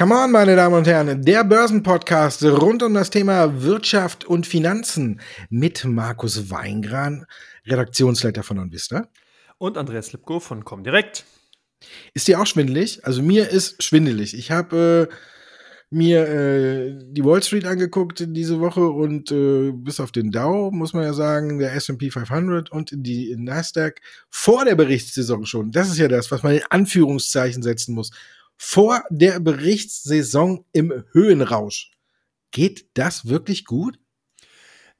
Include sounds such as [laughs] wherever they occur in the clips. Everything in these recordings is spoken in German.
Come on, meine Damen und Herren, der Börsenpodcast rund um das Thema Wirtschaft und Finanzen mit Markus Weingran, Redaktionsleiter von OnVista. Und Andreas Lipko von Comdirect. Ist dir auch schwindelig? Also mir ist schwindelig. Ich habe äh, mir äh, die Wall Street angeguckt diese Woche und äh, bis auf den Dow, muss man ja sagen, der S&P 500 und die Nasdaq vor der Berichtssaison schon. Das ist ja das, was man in Anführungszeichen setzen muss. Vor der Berichtssaison im Höhenrausch. Geht das wirklich gut?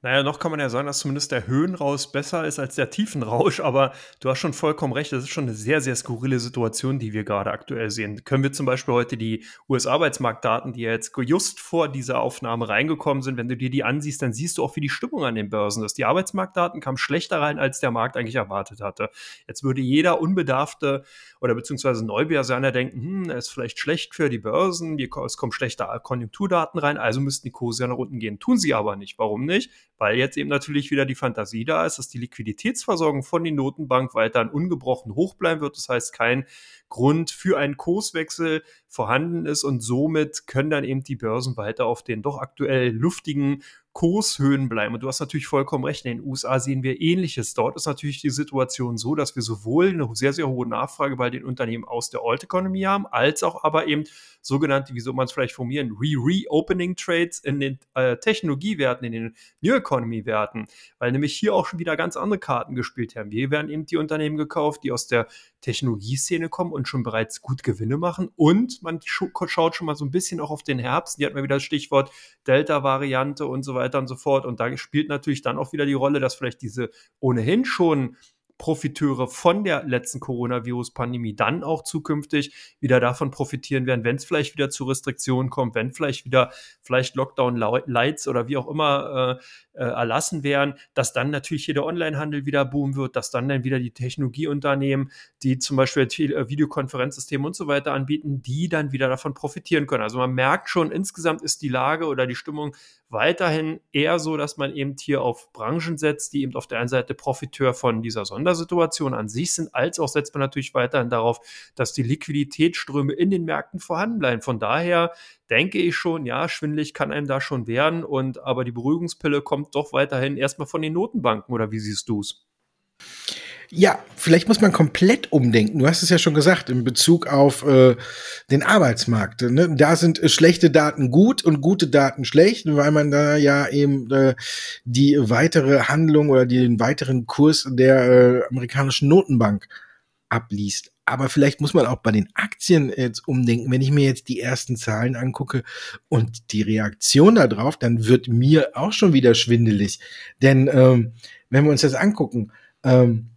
Naja, noch kann man ja sagen, dass zumindest der Höhenrausch besser ist als der Tiefenrausch, aber du hast schon vollkommen recht, das ist schon eine sehr, sehr skurrile Situation, die wir gerade aktuell sehen. Können wir zum Beispiel heute die US-Arbeitsmarktdaten, die ja jetzt just vor dieser Aufnahme reingekommen sind, wenn du dir die ansiehst, dann siehst du auch, wie die Stimmung an den Börsen ist. Die Arbeitsmarktdaten kamen schlechter rein, als der Markt eigentlich erwartet hatte. Jetzt würde jeder unbedarfte oder beziehungsweise Neubörsianer denken, hm, ist vielleicht schlecht für die Börsen, es kommen schlechte Konjunkturdaten rein, also müssten die Kurse ja nach unten gehen. Tun sie aber nicht. Warum nicht? Weil jetzt eben natürlich wieder die Fantasie da ist, dass die Liquiditätsversorgung von den Notenbank weiterhin ungebrochen hoch bleiben wird. Das heißt, kein Grund für einen Kurswechsel vorhanden ist und somit können dann eben die Börsen weiter auf den doch aktuell luftigen Kurshöhen bleiben. Und du hast natürlich vollkommen recht. In den USA sehen wir Ähnliches. Dort ist natürlich die Situation so, dass wir sowohl eine sehr, sehr hohe Nachfrage bei den Unternehmen aus der Old Economy haben, als auch aber eben sogenannte, wie soll man es vielleicht formulieren, Re-Reopening Trades in den äh, Technologiewerten, in den New Economy Werten, weil nämlich hier auch schon wieder ganz andere Karten gespielt haben. Hier werden eben die Unternehmen gekauft, die aus der Technologieszene kommen und schon bereits gut Gewinne machen. Und man schaut schon mal so ein bisschen auch auf den Herbst. Hier hat man wieder das Stichwort Delta-Variante und so weiter und so fort. Und da spielt natürlich dann auch wieder die Rolle, dass vielleicht diese ohnehin schon Profiteure von der letzten Coronavirus-Pandemie dann auch zukünftig wieder davon profitieren werden, wenn es vielleicht wieder zu Restriktionen kommt, wenn vielleicht wieder vielleicht Lockdown-Lights oder wie auch immer äh, äh, erlassen werden, dass dann natürlich hier der Onlinehandel wieder boomen wird, dass dann dann wieder die Technologieunternehmen, die zum Beispiel äh, Videokonferenzsysteme und so weiter anbieten, die dann wieder davon profitieren können. Also man merkt schon, insgesamt ist die Lage oder die Stimmung weiterhin eher so, dass man eben hier auf Branchen setzt, die eben auf der einen Seite Profiteur von dieser Sondersituation an sich sind, als auch setzt man natürlich weiterhin darauf, dass die Liquiditätsströme in den Märkten vorhanden bleiben. Von daher denke ich schon, ja, schwindelig kann einem da schon werden und aber die Beruhigungspille kommt doch weiterhin erstmal von den Notenbanken oder wie siehst du es? Ja, vielleicht muss man komplett umdenken. Du hast es ja schon gesagt, in Bezug auf äh, den Arbeitsmarkt. Ne? Da sind äh, schlechte Daten gut und gute Daten schlecht, weil man da ja eben äh, die weitere Handlung oder den weiteren Kurs der äh, amerikanischen Notenbank abliest. Aber vielleicht muss man auch bei den Aktien jetzt umdenken. Wenn ich mir jetzt die ersten Zahlen angucke und die Reaktion darauf, dann wird mir auch schon wieder schwindelig. Denn ähm, wenn wir uns das angucken, ähm,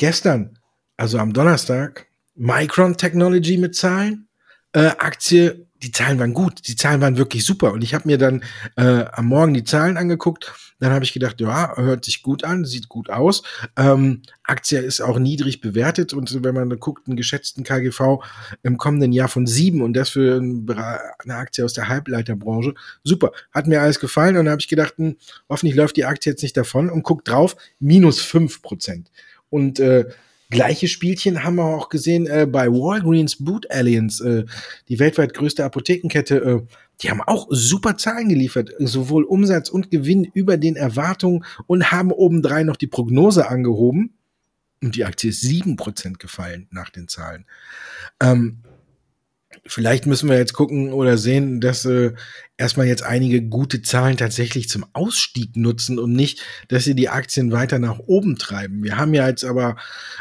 gestern, also am Donnerstag, Micron Technology mit Zahlen, äh, Aktie, die Zahlen waren gut, die Zahlen waren wirklich super. Und ich habe mir dann äh, am Morgen die Zahlen angeguckt. Dann habe ich gedacht, ja, hört sich gut an, sieht gut aus. Ähm, Aktie ist auch niedrig bewertet und wenn man guckt, einen geschätzten KGV im kommenden Jahr von sieben und das für eine Aktie aus der Halbleiterbranche, super, hat mir alles gefallen und dann habe ich gedacht, hm, hoffentlich läuft die Aktie jetzt nicht davon und guckt drauf, minus fünf Prozent. Und äh, gleiche Spielchen haben wir auch gesehen äh, bei Walgreens Boot Alliance, äh, die weltweit größte Apothekenkette. Äh, die haben auch super Zahlen geliefert, sowohl Umsatz und Gewinn über den Erwartungen und haben obendrein noch die Prognose angehoben. Und die Aktie ist sieben Prozent gefallen nach den Zahlen. Ähm, vielleicht müssen wir jetzt gucken oder sehen, dass äh, erstmal jetzt einige gute Zahlen tatsächlich zum Ausstieg nutzen und nicht, dass sie die Aktien weiter nach oben treiben. Wir haben ja jetzt aber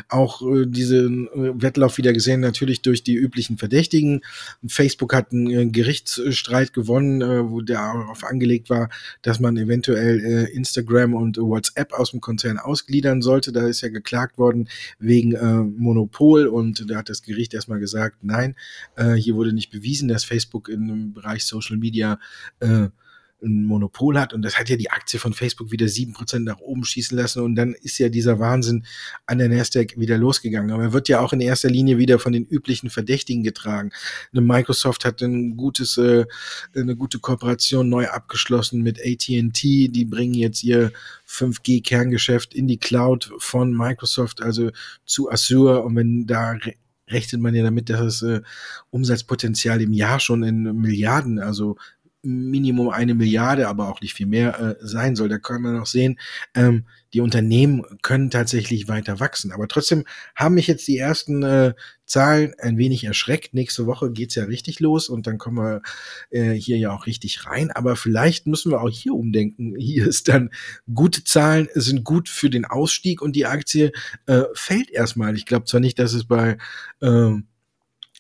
auch äh, diesen äh, Wettlauf wieder gesehen, natürlich durch die üblichen Verdächtigen. Facebook hat einen äh, Gerichtsstreit gewonnen, äh, wo der darauf angelegt war, dass man eventuell äh, Instagram und WhatsApp aus dem Konzern ausgliedern sollte. Da ist ja geklagt worden wegen äh, Monopol und da hat das Gericht erstmal gesagt, nein, äh, hier wurde nicht bewiesen, dass Facebook im Bereich Social Media äh, ein Monopol hat und das hat ja die Aktie von Facebook wieder sieben Prozent nach oben schießen lassen und dann ist ja dieser Wahnsinn an der Nasdaq wieder losgegangen. Aber er wird ja auch in erster Linie wieder von den üblichen Verdächtigen getragen. Eine Microsoft hat ein gutes, äh, eine gute Kooperation neu abgeschlossen mit AT&T. Die bringen jetzt ihr 5G-Kerngeschäft in die Cloud von Microsoft, also zu Azure und wenn da rechnet man ja damit, dass das äh, Umsatzpotenzial im Jahr schon in Milliarden, also Minimum eine Milliarde, aber auch nicht viel mehr äh, sein soll. Da kann man auch sehen, ähm, die Unternehmen können tatsächlich weiter wachsen. Aber trotzdem haben mich jetzt die ersten äh, Zahlen ein wenig erschreckt. Nächste Woche geht's ja richtig los und dann kommen wir äh, hier ja auch richtig rein. Aber vielleicht müssen wir auch hier umdenken. Hier ist dann gute Zahlen sind gut für den Ausstieg und die Aktie äh, fällt erstmal. Ich glaube zwar nicht, dass es bei äh,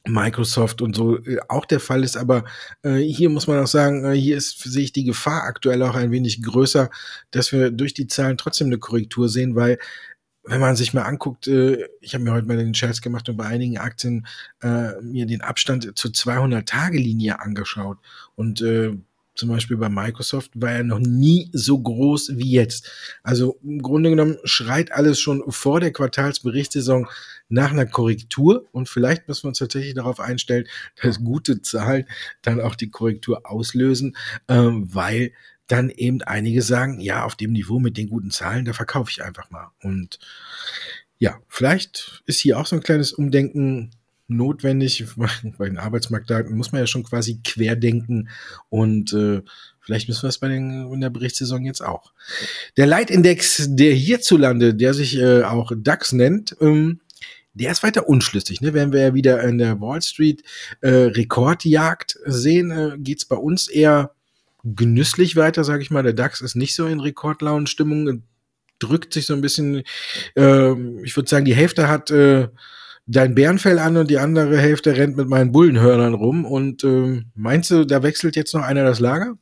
Microsoft und so äh, auch der Fall ist, aber äh, hier muss man auch sagen, äh, hier ist sehe ich die Gefahr aktuell auch ein wenig größer, dass wir durch die Zahlen trotzdem eine Korrektur sehen, weil wenn man sich mal anguckt, äh, ich habe mir heute mal den Scherz gemacht und bei einigen Aktien äh, mir den Abstand zur 200-Tage-Linie angeschaut und äh, zum Beispiel bei Microsoft war er noch nie so groß wie jetzt. Also im Grunde genommen schreit alles schon vor der Quartalsberichtssaison nach einer Korrektur und vielleicht müssen wir uns tatsächlich darauf einstellen, dass gute Zahlen dann auch die Korrektur auslösen, ähm, weil dann eben einige sagen, ja, auf dem Niveau mit den guten Zahlen, da verkaufe ich einfach mal. Und ja, vielleicht ist hier auch so ein kleines Umdenken notwendig. [laughs] Bei den Arbeitsmarktdaten muss man ja schon quasi querdenken und äh, vielleicht müssen wir es bei den, in der Berichtssaison jetzt auch. Der Leitindex, der hierzulande, der sich äh, auch DAX nennt, ähm, der ist weiter unschlüssig. Ne? Wenn wir ja wieder in der Wall Street äh, Rekordjagd sehen, äh, geht's bei uns eher genüsslich weiter, sage ich mal. Der DAX ist nicht so in Rekordlaunenstimmung, drückt sich so ein bisschen, äh, ich würde sagen, die Hälfte hat äh, dein Bärenfell an und die andere Hälfte rennt mit meinen Bullenhörnern rum. Und äh, meinst du, da wechselt jetzt noch einer das Lager?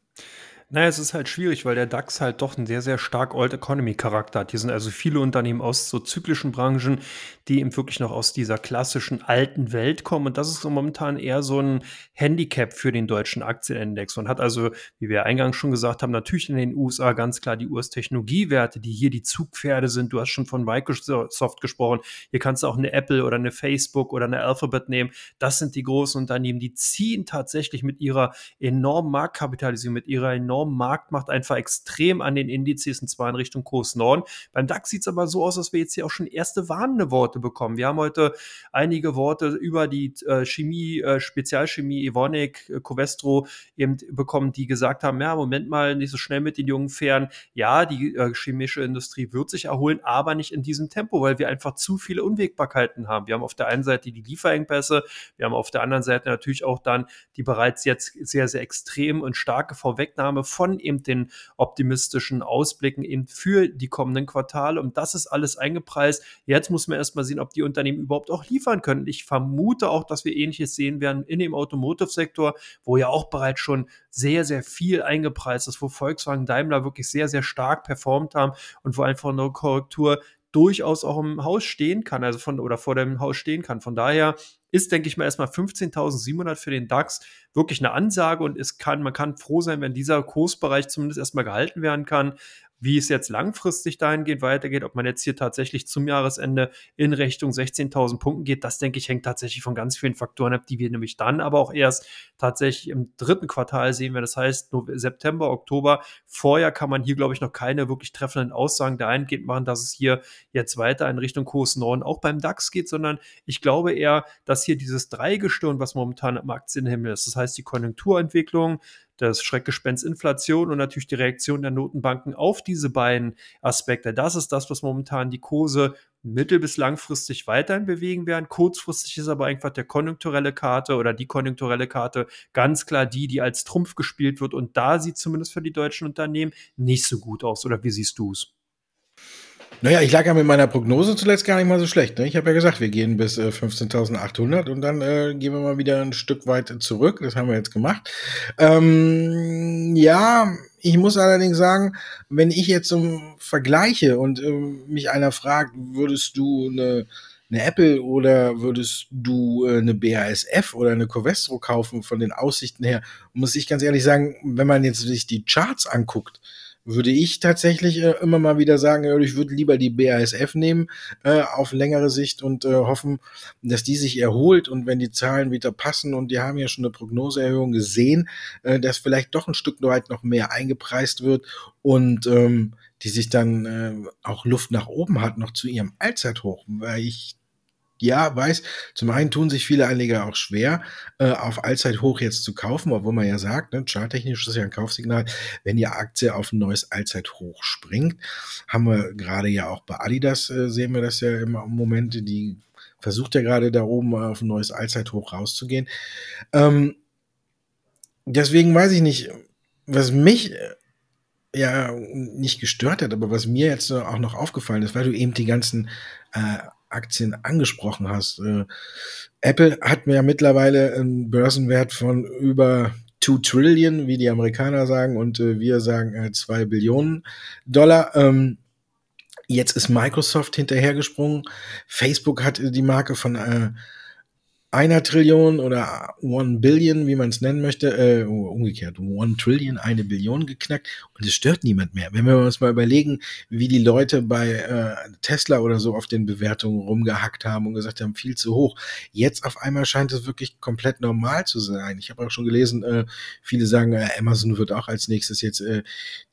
Naja, es ist halt schwierig, weil der DAX halt doch einen sehr, sehr stark Old Economy Charakter hat. Hier sind also viele Unternehmen aus so zyklischen Branchen, die eben wirklich noch aus dieser klassischen alten Welt kommen. Und das ist so momentan eher so ein Handicap für den deutschen Aktienindex und hat also, wie wir eingangs schon gesagt haben, natürlich in den USA ganz klar die US-Technologiewerte, die hier die Zugpferde sind. Du hast schon von Microsoft gesprochen. Hier kannst du auch eine Apple oder eine Facebook oder eine Alphabet nehmen. Das sind die großen Unternehmen, die ziehen tatsächlich mit ihrer enormen Marktkapitalisierung, mit ihrer enormen enormen Marktmacht einfach extrem an den Indizes und zwar in Richtung Kurs Norden. Beim DAX sieht es aber so aus, dass wir jetzt hier auch schon erste warnende Worte bekommen. Wir haben heute einige Worte über die äh, Chemie, äh, Spezialchemie, Evonik, äh, Covestro eben bekommen, die gesagt haben, ja, Moment mal, nicht so schnell mit den jungen Pferden. Ja, die äh, chemische Industrie wird sich erholen, aber nicht in diesem Tempo, weil wir einfach zu viele Unwägbarkeiten haben. Wir haben auf der einen Seite die Lieferengpässe, wir haben auf der anderen Seite natürlich auch dann die bereits jetzt sehr, sehr extrem und starke Vorwegnahme von eben den optimistischen Ausblicken eben für die kommenden Quartale. Und das ist alles eingepreist. Jetzt muss man erstmal sehen, ob die Unternehmen überhaupt auch liefern können. Ich vermute auch, dass wir ähnliches sehen werden in dem Automotive-Sektor, wo ja auch bereits schon sehr, sehr viel eingepreist ist, wo Volkswagen Daimler wirklich sehr, sehr stark performt haben und wo einfach eine Korrektur durchaus auch im Haus stehen kann, also von oder vor dem Haus stehen kann. Von daher ist, denke ich mal, erstmal 15.700 für den DAX wirklich eine Ansage und es kann, man kann froh sein, wenn dieser Kursbereich zumindest erstmal gehalten werden kann. Wie es jetzt langfristig dahingehend weitergeht, ob man jetzt hier tatsächlich zum Jahresende in Richtung 16.000 Punkten geht, das denke ich hängt tatsächlich von ganz vielen Faktoren ab, die wir nämlich dann aber auch erst tatsächlich im dritten Quartal sehen werden. Das heißt September, Oktober. Vorher kann man hier, glaube ich, noch keine wirklich treffenden Aussagen dahingehend machen, dass es hier jetzt weiter in Richtung Kurs 9 auch beim DAX geht, sondern ich glaube eher, dass hier dieses Dreigestirn, was momentan im Aktienhimmel ist, das heißt die Konjunkturentwicklung, das Schreckgespenst Inflation und natürlich die Reaktion der Notenbanken auf diese beiden Aspekte. Das ist das, was momentan die Kurse mittel- bis langfristig weiterhin bewegen werden. Kurzfristig ist aber einfach der konjunkturelle Karte oder die konjunkturelle Karte ganz klar die, die als Trumpf gespielt wird. Und da sieht zumindest für die deutschen Unternehmen nicht so gut aus. Oder wie siehst du es? Naja, ich lag ja mit meiner Prognose zuletzt gar nicht mal so schlecht. Ne? Ich habe ja gesagt, wir gehen bis äh, 15.800 und dann äh, gehen wir mal wieder ein Stück weit zurück. Das haben wir jetzt gemacht. Ähm, ja, ich muss allerdings sagen, wenn ich jetzt so vergleiche und äh, mich einer fragt, würdest du eine, eine Apple oder würdest du äh, eine BASF oder eine Covestro kaufen von den Aussichten her, muss ich ganz ehrlich sagen, wenn man jetzt sich die Charts anguckt, würde ich tatsächlich äh, immer mal wieder sagen, ich würde lieber die BASF nehmen äh, auf längere Sicht und äh, hoffen, dass die sich erholt. Und wenn die Zahlen wieder passen und die haben ja schon eine Prognoseerhöhung gesehen, äh, dass vielleicht doch ein Stück weit noch mehr eingepreist wird und ähm, die sich dann äh, auch Luft nach oben hat, noch zu ihrem Allzeithoch, weil ich ja, weiß, zum einen tun sich viele Anleger auch schwer, äh, auf Allzeithoch jetzt zu kaufen, obwohl man ja sagt, ne, charttechnisch ist ja ein Kaufsignal, wenn die Aktie auf ein neues Allzeithoch springt. Haben wir gerade ja auch bei Adidas, äh, sehen wir das ja im Moment, die versucht ja gerade da oben auf ein neues Allzeithoch rauszugehen. Ähm, deswegen weiß ich nicht, was mich äh, ja nicht gestört hat, aber was mir jetzt auch noch aufgefallen ist, weil du eben die ganzen äh, Aktien angesprochen hast. Äh, Apple hat mir ja mittlerweile einen Börsenwert von über 2 Trillion, wie die Amerikaner sagen, und äh, wir sagen äh, 2 Billionen Dollar. Ähm, jetzt ist Microsoft hinterhergesprungen. Facebook hat die Marke von äh, einer Trillion oder One Billion, wie man es nennen möchte, äh, umgekehrt, One Trillion, eine Billion geknackt und es stört niemand mehr. Wenn wir uns mal überlegen, wie die Leute bei äh, Tesla oder so auf den Bewertungen rumgehackt haben und gesagt haben, viel zu hoch. Jetzt auf einmal scheint es wirklich komplett normal zu sein. Ich habe auch schon gelesen, äh, viele sagen, äh, Amazon wird auch als nächstes jetzt äh,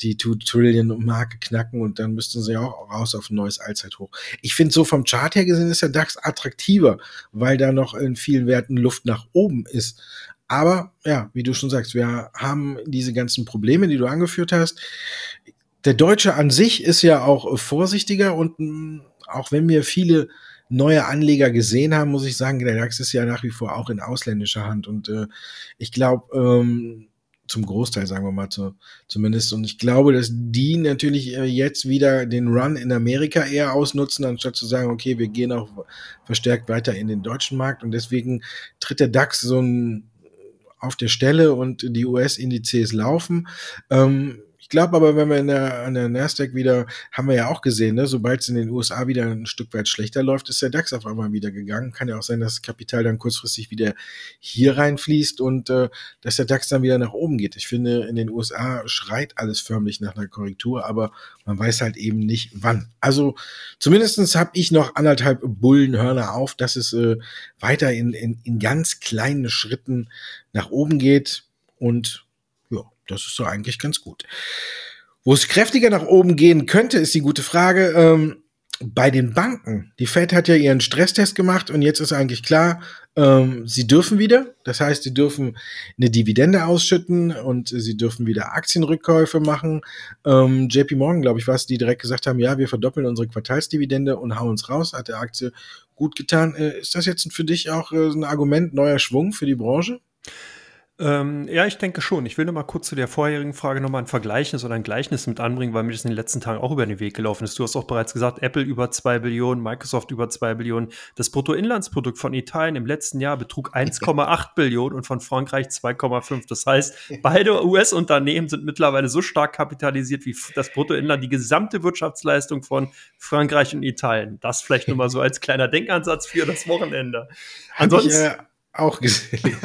die Two Trillion Marke knacken und dann müssten sie auch raus auf ein neues Allzeithoch. Ich finde so vom Chart her gesehen ist der DAX attraktiver, weil da noch in vielen Werten Luft nach oben ist. Aber ja, wie du schon sagst, wir haben diese ganzen Probleme, die du angeführt hast. Der Deutsche an sich ist ja auch vorsichtiger und mm, auch wenn wir viele neue Anleger gesehen haben, muss ich sagen, der DAX ist ja nach wie vor auch in ausländischer Hand. Und äh, ich glaube, ähm, zum Großteil, sagen wir mal zu, zumindest. Und ich glaube, dass die natürlich äh, jetzt wieder den Run in Amerika eher ausnutzen, anstatt zu sagen, okay, wir gehen auch verstärkt weiter in den deutschen Markt. Und deswegen tritt der DAX so ein auf der Stelle und die US-Indizes laufen. Ähm, ich glaube aber, wenn wir in der, an der Nasdaq wieder, haben wir ja auch gesehen, ne, sobald es in den USA wieder ein Stück weit schlechter läuft, ist der DAX auf einmal wieder gegangen. Kann ja auch sein, dass das Kapital dann kurzfristig wieder hier reinfließt und äh, dass der DAX dann wieder nach oben geht. Ich finde, in den USA schreit alles förmlich nach einer Korrektur, aber man weiß halt eben nicht wann. Also zumindestens habe ich noch anderthalb Bullenhörner auf, dass es äh, weiter in, in, in ganz kleinen Schritten nach oben geht und das ist so eigentlich ganz gut. Wo es kräftiger nach oben gehen könnte, ist die gute Frage. Ähm, bei den Banken. Die Fed hat ja ihren Stresstest gemacht und jetzt ist eigentlich klar, ähm, sie dürfen wieder. Das heißt, sie dürfen eine Dividende ausschütten und sie dürfen wieder Aktienrückkäufe machen. Ähm, JP Morgan, glaube ich, war es, die direkt gesagt haben, ja, wir verdoppeln unsere Quartalsdividende und hauen uns raus. Hat der Aktie gut getan. Äh, ist das jetzt für dich auch äh, ein Argument, neuer Schwung für die Branche? Ähm, ja, ich denke schon. Ich will noch mal kurz zu der vorherigen Frage noch mal ein Vergleichnis oder ein Gleichnis mit anbringen, weil mir das in den letzten Tagen auch über den Weg gelaufen ist. Du hast auch bereits gesagt, Apple über 2 Billionen, Microsoft über 2 Billionen. Das Bruttoinlandsprodukt von Italien im letzten Jahr betrug 1,8 [laughs] Billionen und von Frankreich 2,5. Das heißt, beide US-Unternehmen sind mittlerweile so stark kapitalisiert wie das Bruttoinland, die gesamte Wirtschaftsleistung von Frankreich und Italien. Das vielleicht nur mal so als kleiner Denkansatz für das Wochenende. Ansonsten ich, äh, auch [laughs] gesehen.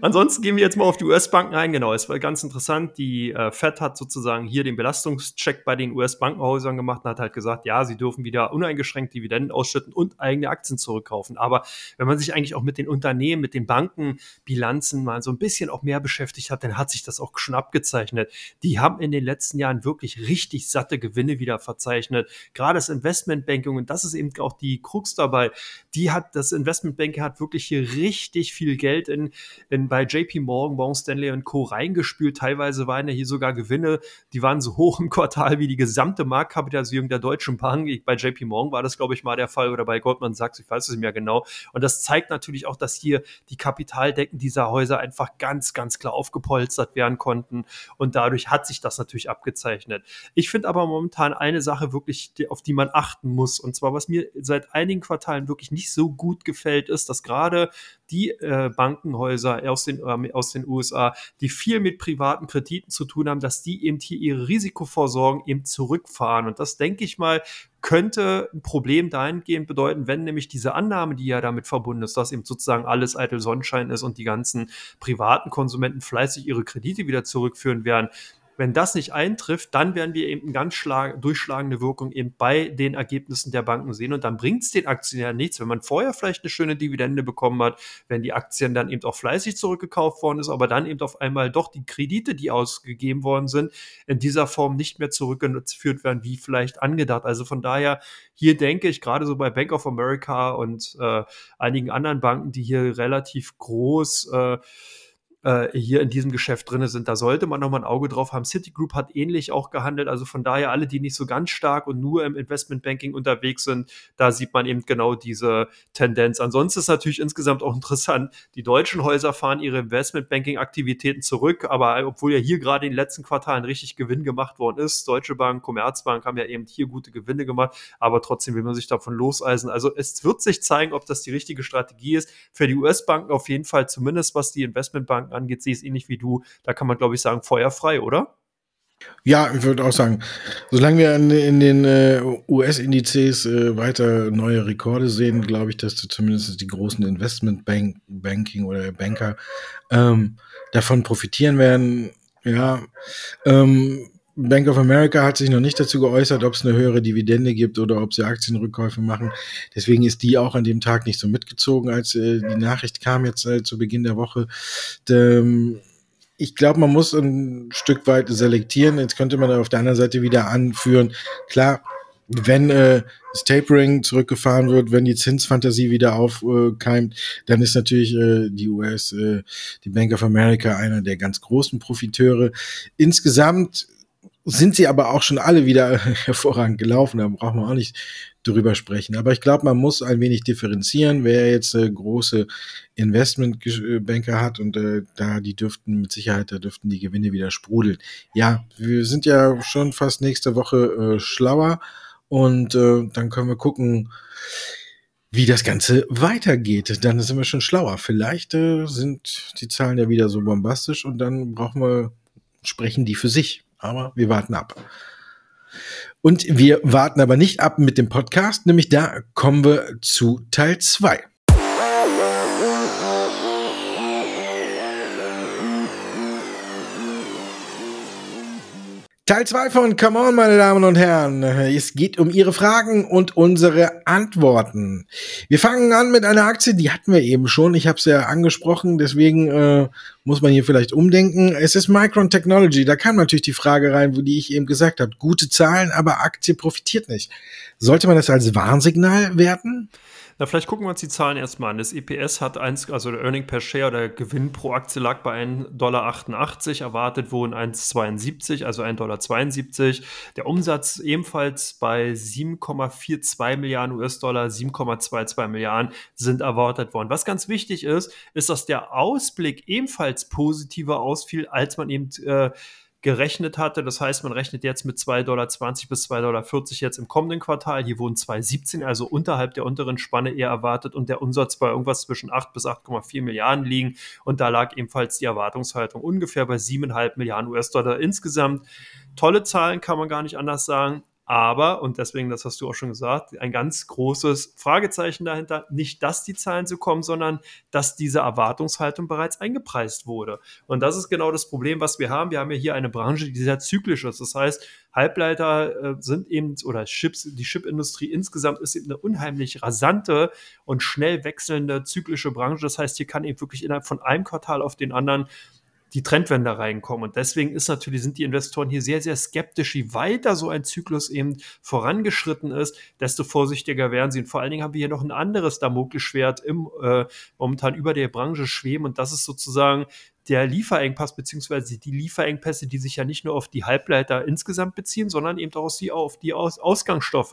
Ansonsten gehen wir jetzt mal auf die US-Banken ein. Genau, es war ganz interessant. Die äh, Fed hat sozusagen hier den Belastungscheck bei den US-Bankenhäusern gemacht und hat halt gesagt, ja, sie dürfen wieder uneingeschränkt Dividenden ausschütten und eigene Aktien zurückkaufen. Aber wenn man sich eigentlich auch mit den Unternehmen, mit den Bankenbilanzen mal so ein bisschen auch mehr beschäftigt hat, dann hat sich das auch schon abgezeichnet. Die haben in den letzten Jahren wirklich richtig satte Gewinne wieder verzeichnet. Gerade das Investmentbanking, und das ist eben auch die Krux dabei, die hat, das Investmentbanking hat wirklich hier richtig viel Geld in in, bei JP Morgan, Morgan Stanley und Co. reingespült. Teilweise waren ja hier sogar Gewinne, die waren so hoch im Quartal wie die gesamte Marktkapitalisierung der Deutschen Bank. Bei JP Morgan war das, glaube ich, mal der Fall oder bei Goldman Sachs, ich weiß es nicht mehr genau. Und das zeigt natürlich auch, dass hier die Kapitaldecken dieser Häuser einfach ganz, ganz klar aufgepolstert werden konnten. Und dadurch hat sich das natürlich abgezeichnet. Ich finde aber momentan eine Sache wirklich, auf die man achten muss. Und zwar, was mir seit einigen Quartalen wirklich nicht so gut gefällt, ist, dass gerade die äh, Bankenhäuser aus den, äh, aus den USA, die viel mit privaten Krediten zu tun haben, dass die eben hier ihre Risikovorsorgen eben zurückfahren. Und das denke ich mal, könnte ein Problem dahingehend bedeuten, wenn nämlich diese Annahme, die ja damit verbunden ist, dass eben sozusagen alles eitel Sonnenschein ist und die ganzen privaten Konsumenten fleißig ihre Kredite wieder zurückführen werden, Wenn das nicht eintrifft, dann werden wir eben eine ganz durchschlagende Wirkung eben bei den Ergebnissen der Banken sehen und dann bringt es den Aktionären nichts, wenn man vorher vielleicht eine schöne Dividende bekommen hat, wenn die Aktien dann eben auch fleißig zurückgekauft worden ist, aber dann eben auf einmal doch die Kredite, die ausgegeben worden sind, in dieser Form nicht mehr zurückgeführt werden, wie vielleicht angedacht. Also von daher, hier denke ich gerade so bei Bank of America und äh, einigen anderen Banken, die hier relativ groß äh, äh, hier in diesem Geschäft drin sind. Da sollte man nochmal ein Auge drauf haben. Citigroup hat ähnlich auch gehandelt. Also von daher alle, die nicht so ganz stark und nur im Investmentbanking unterwegs sind, da sieht man eben genau diese Tendenz. Ansonsten ist natürlich insgesamt auch interessant, die deutschen Häuser fahren ihre Investmentbanking-Aktivitäten zurück, aber obwohl ja hier gerade in den letzten Quartalen richtig Gewinn gemacht worden ist, Deutsche Bank, Commerzbank haben ja eben hier gute Gewinne gemacht, aber trotzdem will man sich davon loseisen. Also es wird sich zeigen, ob das die richtige Strategie ist. Für die US-Banken auf jeden Fall, zumindest was die Investmentbanken Marken angeht, sehe ich es ähnlich wie du. Da kann man, glaube ich, sagen, feuerfrei, oder? Ja, ich würde auch sagen, solange wir in, in den äh, US-Indizes äh, weiter neue Rekorde sehen, glaube ich, dass zumindest die großen Investment-Banking oder Banker ähm, davon profitieren werden. Ja, ähm, Bank of America hat sich noch nicht dazu geäußert, ob es eine höhere Dividende gibt oder ob sie Aktienrückkäufe machen. Deswegen ist die auch an dem Tag nicht so mitgezogen, als äh, die Nachricht kam jetzt äh, zu Beginn der Woche. Ähm, ich glaube, man muss ein Stück weit selektieren. Jetzt könnte man auf der anderen Seite wieder anführen. Klar, wenn äh, das Tapering zurückgefahren wird, wenn die Zinsfantasie wieder aufkeimt, dann ist natürlich äh, die US, äh, die Bank of America einer der ganz großen Profiteure. Insgesamt sind sie aber auch schon alle wieder [laughs] hervorragend gelaufen. Da brauchen wir auch nicht drüber sprechen. Aber ich glaube, man muss ein wenig differenzieren, wer jetzt äh, große Investmentbanker hat und äh, da die dürften mit Sicherheit, da dürften die Gewinne wieder sprudeln. Ja, wir sind ja schon fast nächste Woche äh, schlauer und äh, dann können wir gucken, wie das Ganze weitergeht. Dann sind wir schon schlauer. Vielleicht äh, sind die Zahlen ja wieder so bombastisch und dann brauchen wir, sprechen die für sich. Aber wir warten ab. Und wir warten aber nicht ab mit dem Podcast, nämlich da kommen wir zu Teil 2. Teil 2 von Come On, meine Damen und Herren. Es geht um Ihre Fragen und unsere Antworten. Wir fangen an mit einer Aktie, die hatten wir eben schon. Ich habe es ja angesprochen, deswegen äh, muss man hier vielleicht umdenken. Es ist Micron Technology. Da kam natürlich die Frage rein, wo die ich eben gesagt habe. Gute Zahlen, aber Aktie profitiert nicht. Sollte man das als Warnsignal werten? Na, vielleicht gucken wir uns die Zahlen erstmal an. Das EPS hat eins, also der Earning per Share oder Gewinn pro Aktie lag bei 1,88 Dollar. Erwartet wurden 1,72, also 1,72 Dollar. Der Umsatz ebenfalls bei 7,42 Milliarden US-Dollar, 7,22 Milliarden sind erwartet worden. Was ganz wichtig ist, ist, dass der Ausblick ebenfalls positiver ausfiel, als man eben äh, gerechnet hatte. Das heißt, man rechnet jetzt mit 2,20 Dollar bis 2,40 Dollar jetzt im kommenden Quartal. Hier wurden 2,17, also unterhalb der unteren Spanne eher erwartet und der Umsatz bei irgendwas zwischen 8 bis 8,4 Milliarden liegen. Und da lag ebenfalls die Erwartungshaltung ungefähr bei 7,5 Milliarden US-Dollar insgesamt. Tolle Zahlen kann man gar nicht anders sagen. Aber, und deswegen, das hast du auch schon gesagt, ein ganz großes Fragezeichen dahinter, nicht, dass die Zahlen so kommen, sondern dass diese Erwartungshaltung bereits eingepreist wurde. Und das ist genau das Problem, was wir haben. Wir haben ja hier eine Branche, die sehr zyklisch ist. Das heißt, Halbleiter äh, sind eben, oder Chips, die Chipindustrie insgesamt ist eben eine unheimlich rasante und schnell wechselnde zyklische Branche. Das heißt, hier kann eben wirklich innerhalb von einem Quartal auf den anderen die Trendwende reinkommen. Und deswegen ist natürlich, sind die Investoren hier sehr, sehr skeptisch, wie weiter so ein Zyklus eben vorangeschritten ist, desto vorsichtiger werden sie. Und vor allen Dingen haben wir hier noch ein anderes Damoklesschwert im, äh, momentan über der Branche schweben. Und das ist sozusagen der Lieferengpass beziehungsweise die Lieferengpässe, die sich ja nicht nur auf die Halbleiter insgesamt beziehen, sondern eben auch auf die Aus Ausgangsstoffe.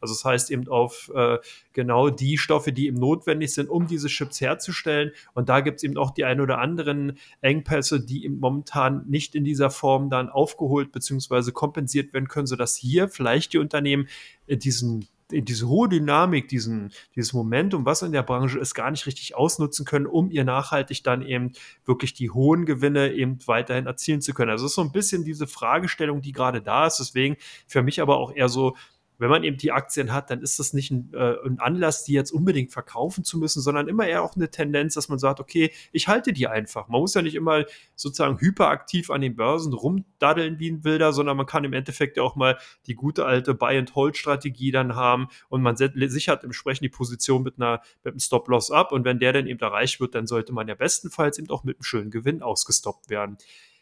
Also das heißt eben auf äh, genau die Stoffe, die eben notwendig sind, um diese Chips herzustellen. Und da gibt es eben auch die ein oder anderen Engpässe, die eben momentan nicht in dieser Form dann aufgeholt beziehungsweise kompensiert werden können, sodass hier vielleicht die Unternehmen äh, diesen diese hohe Dynamik, diesen, dieses Momentum, was in der Branche ist, gar nicht richtig ausnutzen können, um ihr nachhaltig dann eben wirklich die hohen Gewinne eben weiterhin erzielen zu können. Also es ist so ein bisschen diese Fragestellung, die gerade da ist. Deswegen für mich aber auch eher so wenn man eben die Aktien hat, dann ist das nicht ein, äh, ein, Anlass, die jetzt unbedingt verkaufen zu müssen, sondern immer eher auch eine Tendenz, dass man sagt, okay, ich halte die einfach. Man muss ja nicht immer sozusagen hyperaktiv an den Börsen rumdaddeln wie ein Wilder, sondern man kann im Endeffekt ja auch mal die gute alte Buy-and-Hold-Strategie dann haben und man sichert entsprechend die Position mit, einer, mit einem Stop-Loss ab und wenn der dann eben erreicht wird, dann sollte man ja bestenfalls eben auch mit einem schönen Gewinn ausgestoppt werden.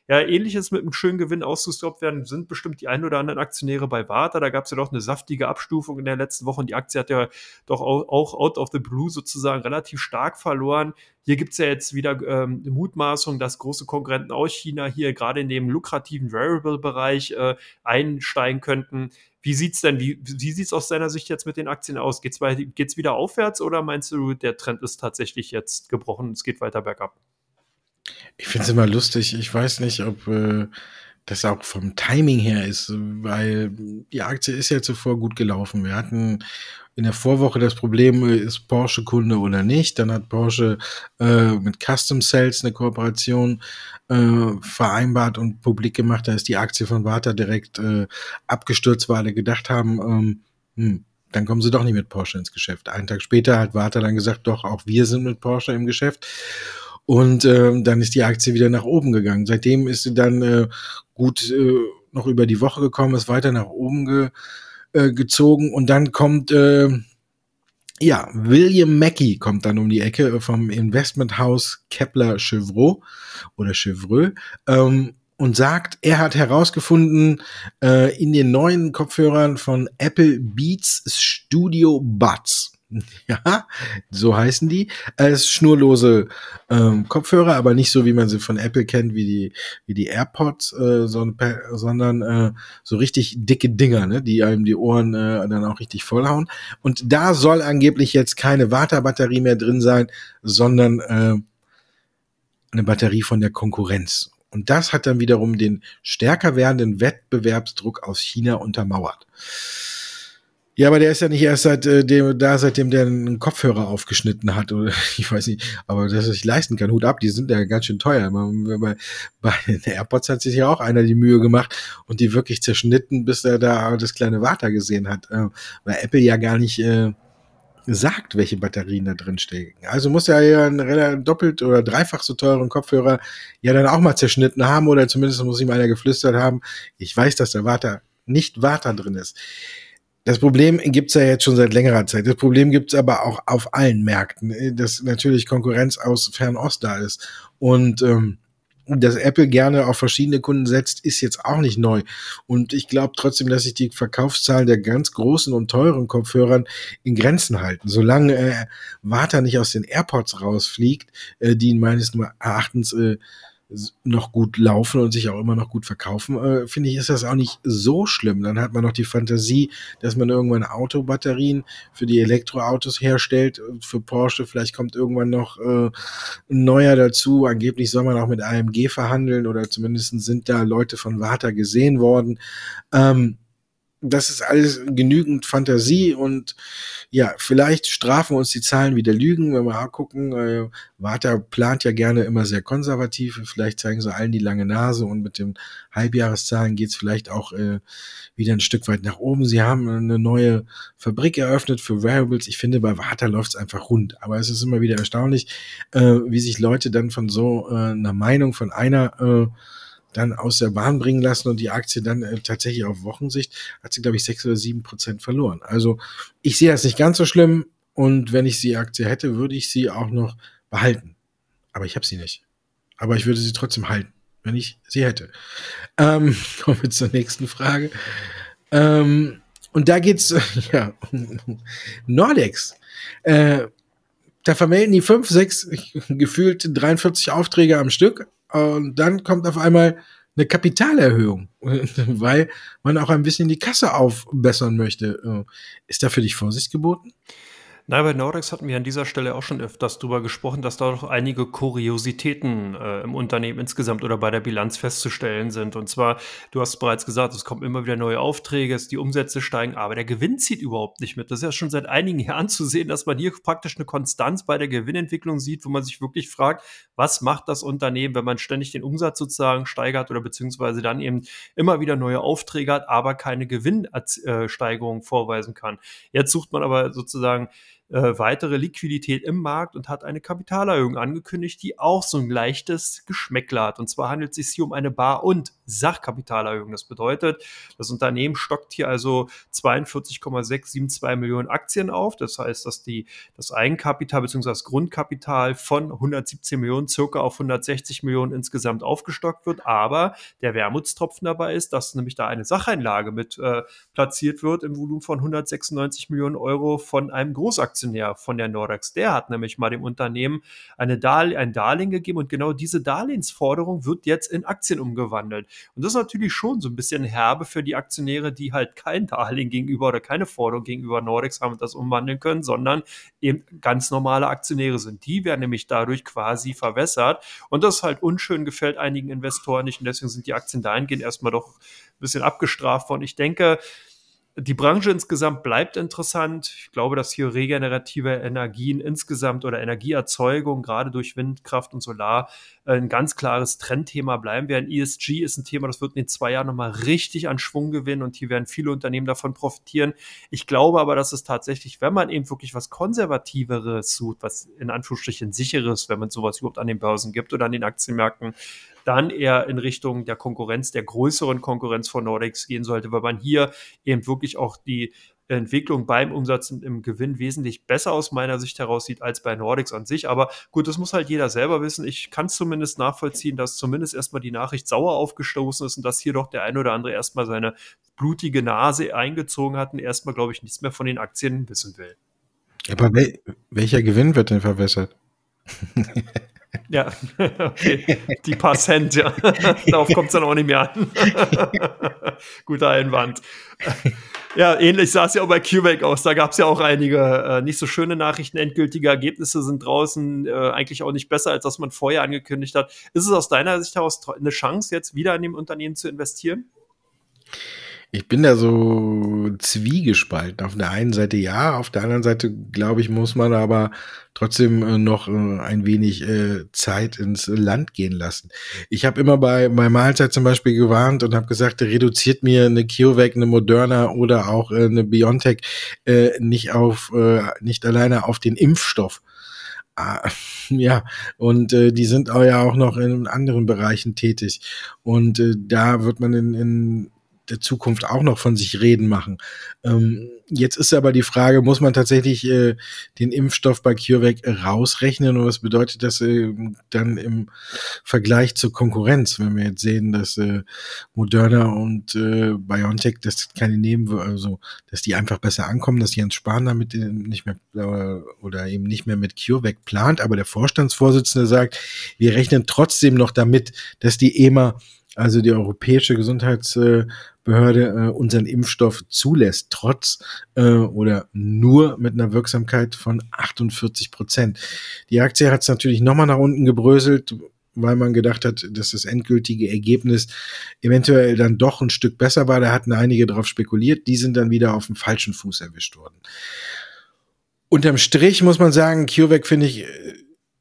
Ja, ähnliches mit einem schönen Gewinn ausgestoppt werden, sind bestimmt die ein oder anderen Aktionäre bei Warta. Da gab es ja doch eine saftige Abstufung in der letzten Woche und die Aktie hat ja doch auch, out of the blue sozusagen relativ stark verloren. Hier gibt es ja jetzt wieder ähm, Mutmaßung, dass große Konkurrenten aus China hier gerade in dem lukrativen Variable-Bereich äh, einsteigen könnten. Wie sieht's denn, wie, wie sieht's aus deiner Sicht jetzt mit den Aktien aus? Geht's, geht's wieder aufwärts oder meinst du, der Trend ist tatsächlich jetzt gebrochen und es geht weiter bergab? Ich finde es immer lustig. Ich weiß nicht, ob äh, das auch vom Timing her ist, weil die Aktie ist ja zuvor gut gelaufen. Wir hatten in der Vorwoche das Problem, äh, ist Porsche Kunde oder nicht. Dann hat Porsche äh, mit Custom Sales eine Kooperation äh, vereinbart und publik gemacht. Da ist die Aktie von Warta direkt äh, abgestürzt, weil alle gedacht haben, ähm, hm, dann kommen sie doch nicht mit Porsche ins Geschäft. Einen Tag später hat Warta dann gesagt, doch, auch wir sind mit Porsche im Geschäft. Und ähm, dann ist die Aktie wieder nach oben gegangen. Seitdem ist sie dann äh, gut äh, noch über die Woche gekommen, ist weiter nach oben ge, äh, gezogen und dann kommt äh, ja William Mackey kommt dann um die Ecke vom Investmenthaus Kepler Chevreux oder Chevreux ähm, und sagt, er hat herausgefunden äh, in den neuen Kopfhörern von Apple Beats Studio Buds [laughs] Ja, so heißen die. Es schnurlose ähm, Kopfhörer, aber nicht so, wie man sie von Apple kennt, wie die, wie die AirPods, äh, sondern, sondern äh, so richtig dicke Dinger, ne, die einem die Ohren äh, dann auch richtig vollhauen. Und da soll angeblich jetzt keine Vata-Batterie mehr drin sein, sondern äh, eine Batterie von der Konkurrenz. Und das hat dann wiederum den stärker werdenden Wettbewerbsdruck aus China untermauert. Ja, aber der ist ja nicht erst seit äh, dem, da, seitdem der einen Kopfhörer aufgeschnitten hat oder [laughs] ich weiß nicht, aber dass er sich leisten kann, Hut ab, die sind ja ganz schön teuer. Bei, [laughs] bei den AirPods hat sich ja auch einer die Mühe gemacht und die wirklich zerschnitten, bis er da das kleine Water gesehen hat, äh, weil Apple ja gar nicht äh, sagt, welche Batterien da drin stecken. Also muss er ja einen doppelt oder dreifach so teuren Kopfhörer ja dann auch mal zerschnitten haben oder zumindest muss ihm einer geflüstert haben, ich weiß, dass der Water nicht Water drin ist. Das Problem gibt's ja jetzt schon seit längerer Zeit. Das Problem gibt's aber auch auf allen Märkten, äh, dass natürlich Konkurrenz aus Fernost da ist. Und ähm, dass Apple gerne auf verschiedene Kunden setzt, ist jetzt auch nicht neu. Und ich glaube trotzdem, dass sich die Verkaufszahlen der ganz großen und teuren Kopfhörern in Grenzen halten. Solange äh, Warta nicht aus den AirPods rausfliegt, äh, die meines Erachtens äh, noch gut laufen und sich auch immer noch gut verkaufen, äh, finde ich, ist das auch nicht so schlimm. Dann hat man noch die Fantasie, dass man irgendwann Autobatterien für die Elektroautos herstellt, für Porsche. Vielleicht kommt irgendwann noch äh, ein neuer dazu. Angeblich soll man auch mit AMG verhandeln oder zumindest sind da Leute von Warta gesehen worden. Ähm, das ist alles genügend Fantasie und ja, vielleicht strafen uns die Zahlen wieder Lügen, wenn wir auch gucken. Äh, Warta plant ja gerne immer sehr konservativ. Vielleicht zeigen sie allen die lange Nase und mit den Halbjahreszahlen geht's vielleicht auch äh, wieder ein Stück weit nach oben. Sie haben eine neue Fabrik eröffnet für Variables. Ich finde, bei Warta läuft's einfach rund. Aber es ist immer wieder erstaunlich, äh, wie sich Leute dann von so äh, einer Meinung von einer äh, dann aus der Bahn bringen lassen und die Aktie dann äh, tatsächlich auf Wochensicht hat sie, glaube ich, sechs oder sieben Prozent verloren. Also ich sehe das nicht ganz so schlimm und wenn ich die Aktie hätte, würde ich sie auch noch behalten. Aber ich habe sie nicht. Aber ich würde sie trotzdem halten, wenn ich sie hätte. Ähm, [laughs] kommen wir zur nächsten Frage. Ähm, und da geht's [laughs] ja Nordex. Äh, da vermelden die fünf, sechs, [laughs] gefühlt 43 Aufträge am Stück und dann kommt auf einmal eine Kapitalerhöhung, [laughs] weil man auch ein bisschen die Kasse aufbessern möchte. Ist da für dich Vorsicht geboten? Na, bei Nordex hatten wir an dieser Stelle auch schon öfters drüber gesprochen, dass da doch einige Kuriositäten äh, im Unternehmen insgesamt oder bei der Bilanz festzustellen sind. Und zwar, du hast bereits gesagt, es kommen immer wieder neue Aufträge, die Umsätze steigen, aber der Gewinn zieht überhaupt nicht mit. Das ist ja schon seit einigen [laughs] Jahren zu sehen, dass man hier praktisch eine Konstanz bei der Gewinnentwicklung sieht, wo man sich wirklich fragt, was macht das Unternehmen, wenn man ständig den Umsatz sozusagen steigert oder beziehungsweise dann eben immer wieder neue Aufträge hat, aber keine Gewinnsteigerung vorweisen kann. Jetzt sucht man aber sozusagen äh, weitere Liquidität im Markt und hat eine Kapitalerhöhung angekündigt, die auch so ein leichtes Geschmäckler hat. Und zwar handelt es sich hier um eine Bar- und Sachkapitalerhöhung. Das bedeutet, das Unternehmen stockt hier also 42,672 Millionen Aktien auf. Das heißt, dass die, das Eigenkapital bzw. das Grundkapital von 117 Millionen circa auf 160 Millionen insgesamt aufgestockt wird. Aber der Wermutstropfen dabei ist, dass nämlich da eine Sacheinlage mit äh, platziert wird im Volumen von 196 Millionen Euro von einem Großaktionär. Von der Nordex, der hat nämlich mal dem Unternehmen eine Darle ein Darlehen gegeben und genau diese Darlehensforderung wird jetzt in Aktien umgewandelt. Und das ist natürlich schon so ein bisschen herbe für die Aktionäre, die halt kein Darlehen gegenüber oder keine Forderung gegenüber Nordex haben und das umwandeln können, sondern eben ganz normale Aktionäre sind. Die werden nämlich dadurch quasi verwässert und das halt unschön gefällt einigen Investoren nicht und deswegen sind die Aktien dahingehend erstmal doch ein bisschen abgestraft worden. Ich denke, die Branche insgesamt bleibt interessant. Ich glaube, dass hier regenerative Energien insgesamt oder Energieerzeugung, gerade durch Windkraft und Solar, ein ganz klares Trendthema bleiben werden. ESG ist ein Thema, das wird in den zwei Jahren nochmal richtig an Schwung gewinnen und hier werden viele Unternehmen davon profitieren. Ich glaube aber, dass es tatsächlich, wenn man eben wirklich was Konservativeres sucht, was in Anführungsstrichen sicheres, wenn man sowas überhaupt an den Börsen gibt oder an den Aktienmärkten, dann eher in Richtung der Konkurrenz, der größeren Konkurrenz von Nordex gehen sollte, weil man hier eben wirklich auch die Entwicklung beim Umsatz und im Gewinn wesentlich besser aus meiner Sicht heraus sieht als bei Nordex an sich. Aber gut, das muss halt jeder selber wissen. Ich kann zumindest nachvollziehen, dass zumindest erstmal die Nachricht sauer aufgestoßen ist und dass hier doch der eine oder andere erstmal seine blutige Nase eingezogen hat und erstmal, glaube ich, nichts mehr von den Aktien wissen will. Aber wel welcher Gewinn wird denn verwässert? [laughs] Ja, [laughs] okay. Die paar Cent, ja. [laughs] Darauf kommt es dann auch nicht mehr an. [laughs] Guter Einwand. Ja, ähnlich sah es ja auch bei CureVac aus. Da gab es ja auch einige äh, nicht so schöne Nachrichten. Endgültige Ergebnisse sind draußen äh, eigentlich auch nicht besser, als was man vorher angekündigt hat. Ist es aus deiner Sicht heraus eine Chance, jetzt wieder in dem Unternehmen zu investieren? Ich bin da so zwiegespalten. Auf der einen Seite ja, auf der anderen Seite glaube ich, muss man aber trotzdem äh, noch äh, ein wenig äh, Zeit ins Land gehen lassen. Ich habe immer bei, bei Mahlzeit zum Beispiel gewarnt und habe gesagt, reduziert mir eine CureVac, eine Moderna oder auch eine BioNTech nicht auf, nicht alleine auf den Impfstoff. Ah, [laughs] ja, und äh, die sind auch ja auch noch in anderen Bereichen tätig. Und äh, da wird man in, in der Zukunft auch noch von sich reden machen. Ähm, jetzt ist aber die Frage, muss man tatsächlich äh, den Impfstoff bei CureVac rausrechnen und was bedeutet das äh, dann im Vergleich zur Konkurrenz, wenn wir jetzt sehen, dass äh, Moderna und äh, BioNTech das keine nehmen, also dass die einfach besser ankommen, dass Jens Spahn damit nicht mehr äh, oder eben nicht mehr mit CureVac plant, aber der Vorstandsvorsitzende sagt, wir rechnen trotzdem noch damit, dass die EMA also die Europäische Gesundheitsbehörde äh, unseren Impfstoff zulässt, trotz äh, oder nur mit einer Wirksamkeit von 48 Prozent. Die Aktie hat es natürlich nochmal nach unten gebröselt, weil man gedacht hat, dass das endgültige Ergebnis eventuell dann doch ein Stück besser war. Da hatten einige drauf spekuliert, die sind dann wieder auf dem falschen Fuß erwischt worden. Unterm Strich muss man sagen, CureVac finde ich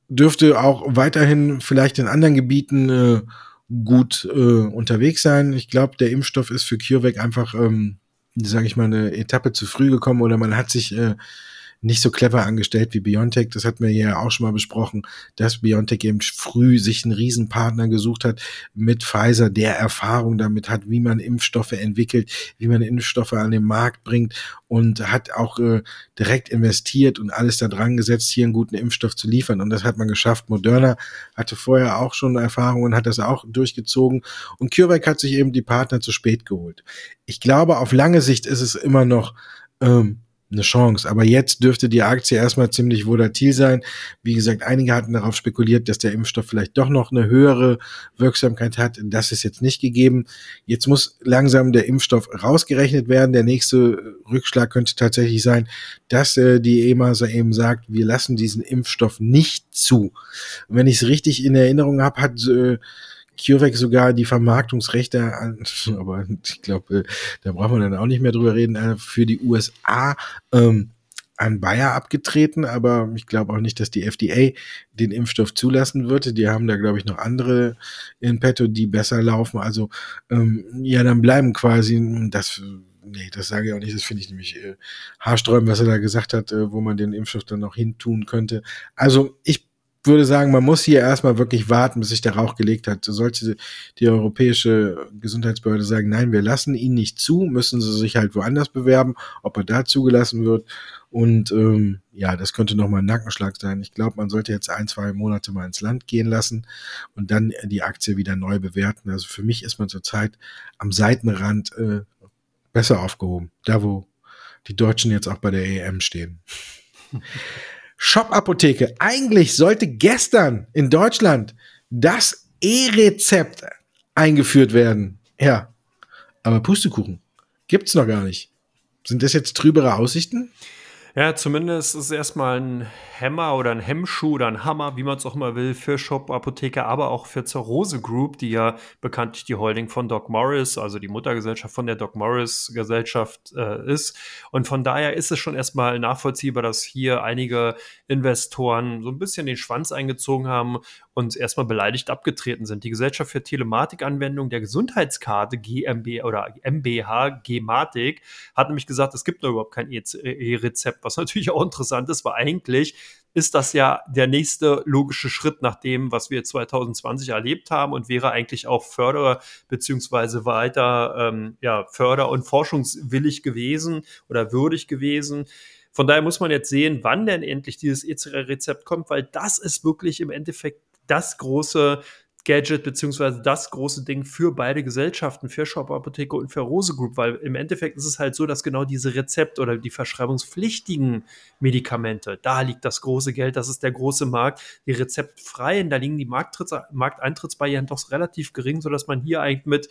dürfte auch weiterhin vielleicht in anderen Gebieten äh, gut äh, unterwegs sein. Ich glaube, der Impfstoff ist für CureVac einfach, ähm, sage ich mal, eine Etappe zu früh gekommen oder man hat sich äh, nicht so clever angestellt wie Biontech. Das hatten wir ja auch schon mal besprochen, dass Biontech eben früh sich einen Riesenpartner gesucht hat mit Pfizer, der Erfahrung damit hat, wie man Impfstoffe entwickelt, wie man Impfstoffe an den Markt bringt und hat auch äh, direkt investiert und alles da dran gesetzt, hier einen guten Impfstoff zu liefern. Und das hat man geschafft. Moderna hatte vorher auch schon Erfahrung und hat das auch durchgezogen. Und CureVac hat sich eben die Partner zu spät geholt. Ich glaube, auf lange Sicht ist es immer noch ähm, eine Chance. Aber jetzt dürfte die Aktie erstmal ziemlich volatil sein. Wie gesagt, einige hatten darauf spekuliert, dass der Impfstoff vielleicht doch noch eine höhere Wirksamkeit hat. Das ist jetzt nicht gegeben. Jetzt muss langsam der Impfstoff rausgerechnet werden. Der nächste Rückschlag könnte tatsächlich sein, dass äh, die EMA eben sagt, wir lassen diesen Impfstoff nicht zu. Und wenn ich es richtig in Erinnerung habe, hat äh, CureVac sogar die Vermarktungsrechte, [laughs] aber ich glaube, äh, da brauchen wir dann auch nicht mehr drüber reden, äh, für die USA ähm, an Bayer abgetreten, aber ich glaube auch nicht, dass die FDA den Impfstoff zulassen wird. Die haben da, glaube ich, noch andere in petto, die besser laufen. Also ähm, ja, dann bleiben quasi das nee, das sage ich auch nicht, das finde ich nämlich äh, haarsträubend, was er da gesagt hat, äh, wo man den Impfstoff dann noch hin tun könnte. Also ich würde sagen, man muss hier erstmal wirklich warten, bis sich der Rauch gelegt hat. Sollte die europäische Gesundheitsbehörde sagen, nein, wir lassen ihn nicht zu, müssen sie sich halt woanders bewerben, ob er da zugelassen wird. Und ähm, ja, das könnte nochmal ein Nackenschlag sein. Ich glaube, man sollte jetzt ein, zwei Monate mal ins Land gehen lassen und dann die Aktie wieder neu bewerten. Also für mich ist man zurzeit am Seitenrand äh, besser aufgehoben. Da, wo die Deutschen jetzt auch bei der EM stehen. [laughs] Shop-Apotheke. Eigentlich sollte gestern in Deutschland das E-Rezept eingeführt werden. Ja, aber Pustekuchen gibt's noch gar nicht. Sind das jetzt trübere Aussichten? Ja, zumindest ist es erstmal ein Hammer oder ein Hemmschuh oder ein Hammer, wie man es auch immer will, für Shop Apotheke, aber auch für Zerrose Group, die ja bekanntlich die Holding von Doc Morris, also die Muttergesellschaft von der Doc Morris Gesellschaft äh, ist. Und von daher ist es schon erstmal nachvollziehbar, dass hier einige Investoren so ein bisschen den Schwanz eingezogen haben und erstmal beleidigt abgetreten sind. Die Gesellschaft für Telematikanwendung der Gesundheitskarte GmbH oder MBH Gematik hat nämlich gesagt, es gibt noch überhaupt kein E-Rezept, was [laughs] natürlich auch interessant ist, weil eigentlich ist das ja der nächste logische Schritt nach dem, was wir 2020 erlebt haben und wäre eigentlich auch förder- beziehungsweise weiter ähm, ja, förder- und forschungswillig gewesen oder würdig gewesen. Von daher muss man jetzt sehen, wann denn endlich dieses E-Rezept kommt, weil das ist wirklich im Endeffekt das große Gadget beziehungsweise das große Ding für beide Gesellschaften, für Shop Apotheke und für Rose Group, weil im Endeffekt ist es halt so, dass genau diese Rezept- oder die verschreibungspflichtigen Medikamente, da liegt das große Geld, das ist der große Markt. Die rezeptfreien, da liegen die Markteintrittsbarrieren doch relativ gering, sodass man hier eigentlich mit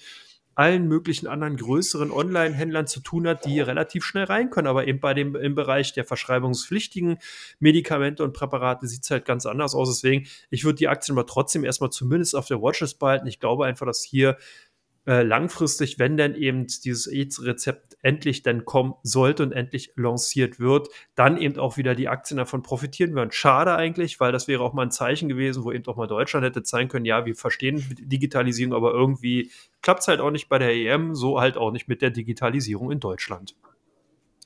allen möglichen anderen größeren Online-Händlern zu tun hat, die relativ schnell rein können. Aber eben bei dem im Bereich der verschreibungspflichtigen Medikamente und Präparate sieht es halt ganz anders aus. Deswegen, ich würde die Aktien aber trotzdem erstmal zumindest auf der Watchlist behalten. Ich glaube einfach, dass hier äh, langfristig, wenn denn eben dieses AIDS-Rezept endlich dann kommen sollte und endlich lanciert wird, dann eben auch wieder die Aktien davon profitieren würden. Schade eigentlich, weil das wäre auch mal ein Zeichen gewesen, wo eben auch mal Deutschland hätte zeigen können, ja, wir verstehen Digitalisierung, aber irgendwie klappt es halt auch nicht bei der EM, so halt auch nicht mit der Digitalisierung in Deutschland.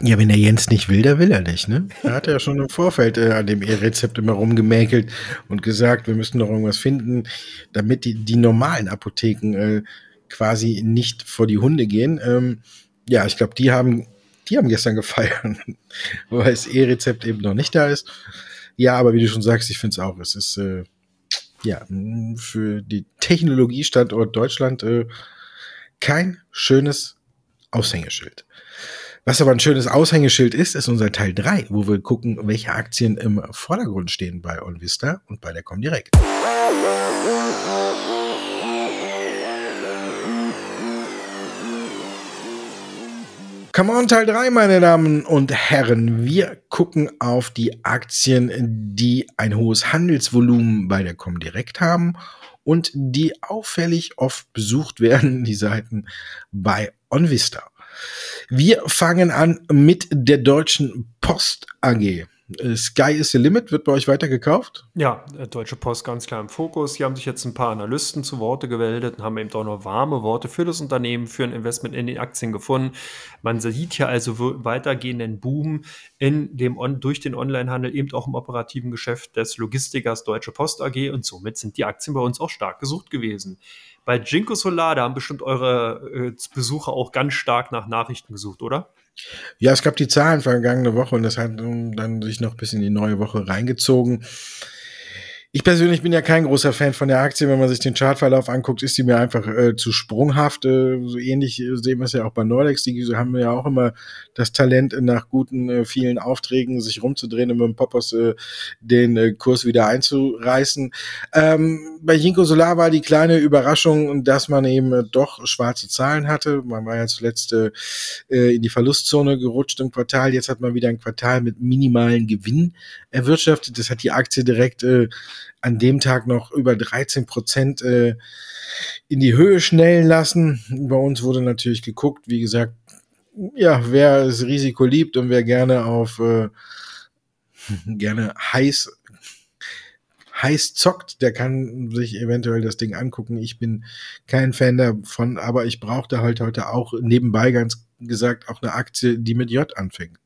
Ja, wenn der Jens nicht will, der will er nicht, ne? Er hat ja schon im Vorfeld äh, an dem E-Rezept immer rumgemäkelt und gesagt, wir müssten noch irgendwas finden, damit die, die normalen Apotheken äh, quasi nicht vor die Hunde gehen. Ähm, ja, ich glaube, die haben, die haben gestern gefeiert, [laughs] weil das E-Rezept eben noch nicht da ist. Ja, aber wie du schon sagst, ich finde es auch, es ist äh, ja für die Technologiestandort Deutschland äh, kein schönes Aushängeschild. Was aber ein schönes Aushängeschild ist, ist unser Teil 3, wo wir gucken, welche Aktien im Vordergrund stehen bei OnVista und bei der Comdirect. Come on, Teil 3, meine Damen und Herren. Wir gucken auf die Aktien, die ein hohes Handelsvolumen bei der Comdirect haben und die auffällig oft besucht [laughs] werden, die Seiten bei OnVista. Wir fangen an mit der Deutschen Post AG. Äh, Sky is the Limit wird bei euch weiter gekauft? Ja, äh, Deutsche Post ganz klar im Fokus. Hier haben sich jetzt ein paar Analysten zu Worte gemeldet und haben eben auch noch warme Worte für das Unternehmen, für ein Investment in den Aktien gefunden. Man sieht hier also weitergehenden Boom in dem durch den Onlinehandel, eben auch im operativen Geschäft des Logistikers Deutsche Post AG und somit sind die Aktien bei uns auch stark gesucht gewesen. Bei Jinko Solar, da haben bestimmt eure äh, Besucher auch ganz stark nach Nachrichten gesucht, oder? Ja, es gab die Zahlen vergangene Woche und das hat dann sich noch bis in die neue Woche reingezogen. Ich persönlich bin ja kein großer Fan von der Aktie. Wenn man sich den Chartverlauf anguckt, ist die mir einfach äh, zu sprunghaft. Äh, so ähnlich äh, sehen wir es ja auch bei Nordex. Die haben ja auch immer das Talent, nach guten, äh, vielen Aufträgen sich rumzudrehen und mit dem Poppers äh, den äh, Kurs wieder einzureißen. Ähm, bei Jinko Solar war die kleine Überraschung, dass man eben doch schwarze Zahlen hatte. Man war ja zuletzt in die Verlustzone gerutscht im Quartal. Jetzt hat man wieder ein Quartal mit minimalen Gewinn erwirtschaftet. Das hat die Aktie direkt an dem Tag noch über 13 Prozent äh, in die Höhe schnellen lassen. Bei uns wurde natürlich geguckt, wie gesagt, ja, wer das Risiko liebt und wer gerne auf äh, [laughs] gerne heiß heiß zockt, der kann sich eventuell das Ding angucken. Ich bin kein Fan davon, aber ich brauchte halt heute auch nebenbei ganz gesagt auch eine Aktie, die mit J anfängt.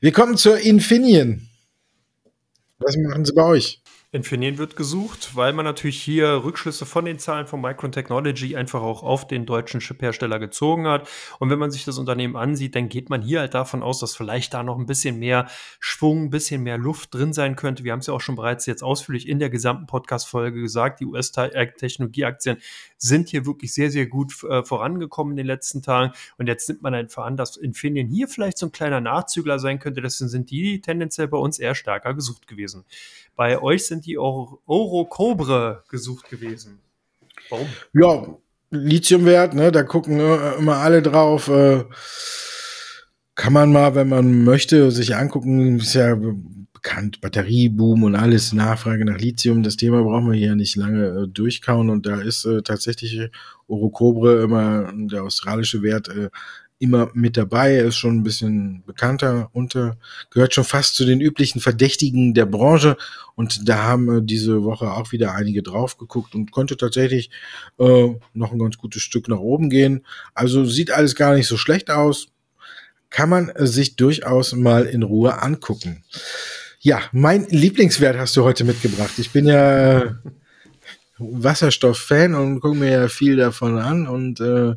Wir kommen zur Infineon. Was machen sie bei euch? Infineon wird gesucht, weil man natürlich hier Rückschlüsse von den Zahlen von Micron Technology einfach auch auf den deutschen Chiphersteller gezogen hat. Und wenn man sich das Unternehmen ansieht, dann geht man hier halt davon aus, dass vielleicht da noch ein bisschen mehr Schwung, ein bisschen mehr Luft drin sein könnte. Wir haben es ja auch schon bereits jetzt ausführlich in der gesamten Podcast-Folge gesagt. Die US-Technologieaktien sind hier wirklich sehr, sehr gut äh, vorangekommen in den letzten Tagen. Und jetzt nimmt man einfach an, dass Infineon hier vielleicht so ein kleiner Nachzügler sein könnte. Deswegen sind die tendenziell bei uns eher stärker gesucht gewesen. Bei euch sind die Orocobre gesucht gewesen. Warum? Ja, Lithiumwert, ne, da gucken ne, immer alle drauf. Äh, kann man mal, wenn man möchte, sich angucken, ist ja bekannt, Batterieboom und alles, Nachfrage nach Lithium, das Thema brauchen wir hier nicht lange äh, durchkauen und da ist äh, tatsächlich Orocobre immer der australische Wert äh, immer mit dabei. Er ist schon ein bisschen bekannter und äh, gehört schon fast zu den üblichen Verdächtigen der Branche. Und da haben äh, diese Woche auch wieder einige drauf geguckt und konnte tatsächlich äh, noch ein ganz gutes Stück nach oben gehen. Also sieht alles gar nicht so schlecht aus. Kann man äh, sich durchaus mal in Ruhe angucken. Ja, mein Lieblingswert hast du heute mitgebracht. Ich bin ja Wasserstoff-Fan und gucke mir ja viel davon an. Und äh,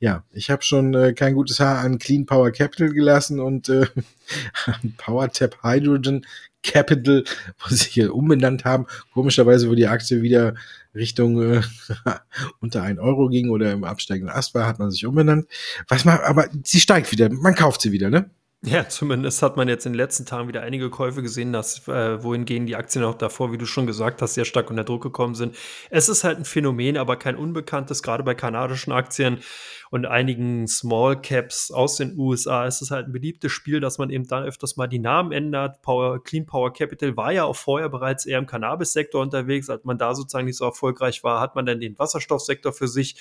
ja, ich habe schon äh, kein gutes Haar an Clean Power Capital gelassen und äh, [laughs] Power Tap Hydrogen Capital, [laughs] wo sie hier umbenannt haben. Komischerweise, wo die Aktie wieder Richtung äh, [laughs] unter ein Euro ging oder im absteigenden Ast war, hat man sich umbenannt. Was man, aber sie steigt wieder, man kauft sie wieder, ne? Ja, zumindest hat man jetzt in den letzten Tagen wieder einige Käufe gesehen, dass, äh, wohingegen die Aktien auch davor, wie du schon gesagt hast, sehr stark unter Druck gekommen sind. Es ist halt ein Phänomen, aber kein unbekanntes, gerade bei kanadischen Aktien und einigen Small Caps aus den USA ist es halt ein beliebtes Spiel, dass man eben dann öfters mal die Namen ändert. Power, Clean Power Capital war ja auch vorher bereits eher im Cannabis-Sektor unterwegs. Als man da sozusagen nicht so erfolgreich war, hat man dann den Wasserstoffsektor für sich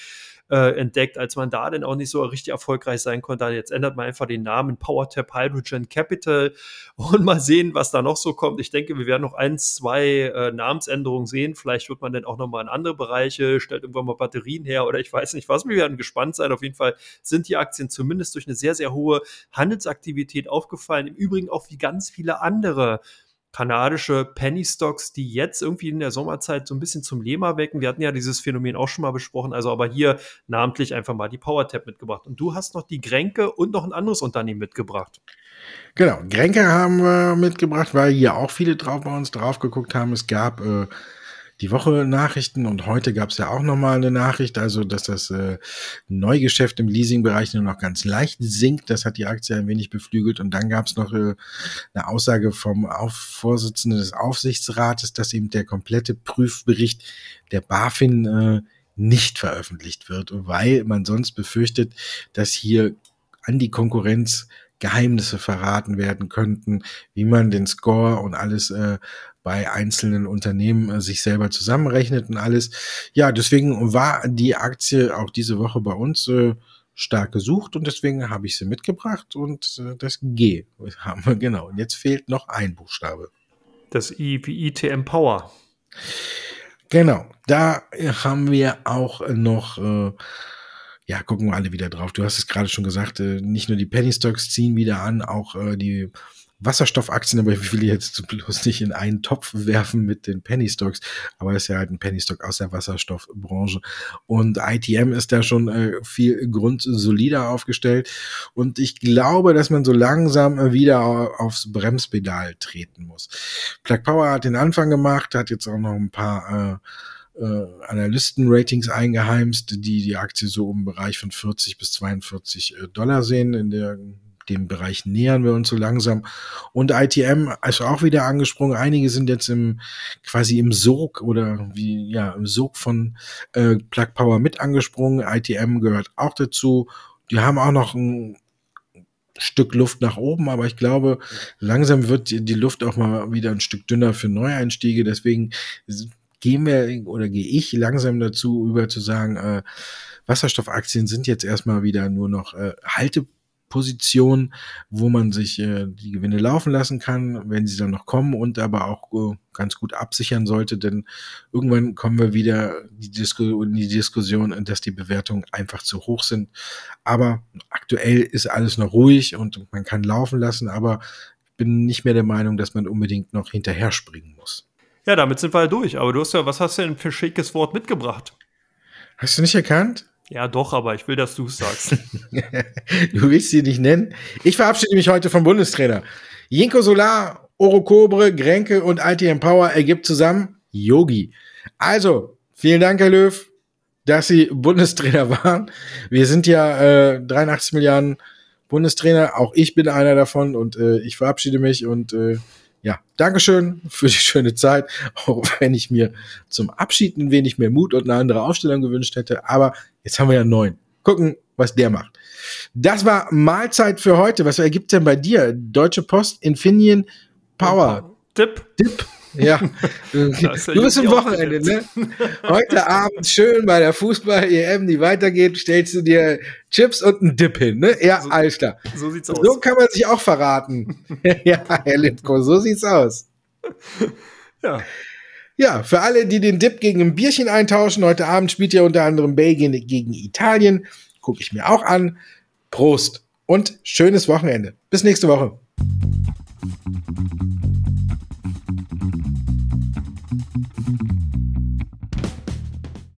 äh, entdeckt, als man da dann auch nicht so richtig erfolgreich sein konnte. Jetzt ändert man einfach den Namen PowerTap Hydrogen Capital [laughs] und mal sehen, was da noch so kommt. Ich denke, wir werden noch ein, zwei äh, Namensänderungen sehen. Vielleicht wird man dann auch nochmal in andere Bereiche, stellt irgendwann mal Batterien her oder ich weiß nicht was. Wir werden gespannt sein. Auf jeden Fall sind die Aktien zumindest durch eine sehr, sehr hohe Handelsaktivität aufgefallen. Im Übrigen auch wie ganz viele andere kanadische Penny Stocks, die jetzt irgendwie in der Sommerzeit so ein bisschen zum Lema wecken. Wir hatten ja dieses Phänomen auch schon mal besprochen, also aber hier namentlich einfach mal die PowerTap mitgebracht. Und du hast noch die Gränke und noch ein anderes Unternehmen mitgebracht. Genau, Gränke haben wir mitgebracht, weil hier auch viele drauf bei uns drauf geguckt haben. Es gab äh, die Woche Nachrichten und heute gab es ja auch nochmal eine Nachricht, also dass das äh, Neugeschäft im Leasingbereich nur noch ganz leicht sinkt. Das hat die Aktie ein wenig beflügelt und dann gab es noch äh, eine Aussage vom Auf Vorsitzenden des Aufsichtsrates, dass eben der komplette Prüfbericht der BaFin äh, nicht veröffentlicht wird, weil man sonst befürchtet, dass hier an die Konkurrenz Geheimnisse verraten werden könnten, wie man den Score und alles äh, bei einzelnen Unternehmen äh, sich selber zusammenrechnet und alles. Ja, deswegen war die Aktie auch diese Woche bei uns äh, stark gesucht und deswegen habe ich sie mitgebracht und äh, das G [laughs] haben wir genau. Und jetzt fehlt noch ein Buchstabe. Das I wie ITM Power. Genau, da haben wir auch noch äh, ja, gucken wir alle wieder drauf. Du hast es gerade schon gesagt, äh, nicht nur die Penny Stocks ziehen wieder an, auch äh, die Wasserstoffaktien, aber ich will jetzt bloß nicht in einen Topf werfen mit den Penny Stocks, aber es ist ja halt ein Penny Stock aus der Wasserstoffbranche. Und ITM ist da schon äh, viel grundsolider aufgestellt. Und ich glaube, dass man so langsam wieder aufs Bremspedal treten muss. Plug Power hat den Anfang gemacht, hat jetzt auch noch ein paar äh, äh, Analysten-Ratings eingeheimst, die die Aktie so im Bereich von 40 bis 42 äh, Dollar sehen in der dem Bereich nähern wir uns so langsam. Und ITM ist auch wieder angesprungen. Einige sind jetzt im quasi im Sog oder wie ja im Sog von äh, Plug Power mit angesprungen. ITM gehört auch dazu. Die haben auch noch ein Stück Luft nach oben, aber ich glaube, langsam wird die Luft auch mal wieder ein Stück dünner für Neueinstiege. Deswegen gehen wir oder gehe ich langsam dazu über zu sagen, äh, Wasserstoffaktien sind jetzt erstmal wieder nur noch äh, Halte Position, wo man sich äh, die Gewinne laufen lassen kann, wenn sie dann noch kommen und aber auch äh, ganz gut absichern sollte, denn irgendwann kommen wir wieder die Disku in die Diskussion, dass die Bewertungen einfach zu hoch sind. Aber aktuell ist alles noch ruhig und man kann laufen lassen, aber ich bin nicht mehr der Meinung, dass man unbedingt noch hinterher springen muss. Ja, damit sind wir halt durch. Aber du hast ja, was hast du denn für schickes Wort mitgebracht? Hast du nicht erkannt? Ja, doch, aber ich will, dass du es sagst. [laughs] du willst sie nicht nennen? Ich verabschiede mich heute vom Bundestrainer. Jinko Solar, Orokobre, Grenke und ITM Power ergibt zusammen Yogi. Also, vielen Dank, Herr Löw, dass Sie [laughs] Bundestrainer waren. Wir sind ja äh, 83 Milliarden Bundestrainer. Auch ich bin einer davon und äh, ich verabschiede mich und äh, ja, Dankeschön für die schöne Zeit, auch wenn ich mir zum Abschied ein wenig mehr Mut und eine andere Ausstellung gewünscht hätte. Aber jetzt haben wir ja einen neuen. Gucken, was der macht. Das war Mahlzeit für heute. Was ergibt denn bei dir? Deutsche Post, Infineon, Power. Tipp. Tipp. Ja, [laughs] du bist im Wochenende, ne? [laughs] Heute Abend schön bei der Fußball-EM, die weitergeht, stellst du dir Chips und einen Dip hin, ne? Ja, so, alles klar. So sieht's aus. So kann man sich auch verraten. [laughs] ja, Herr Lipko, so sieht's aus. Ja. Ja, für alle, die den Dip gegen ein Bierchen eintauschen, heute Abend spielt ja unter anderem Belgien gegen Italien. Gucke ich mir auch an. Prost und schönes Wochenende. Bis nächste Woche.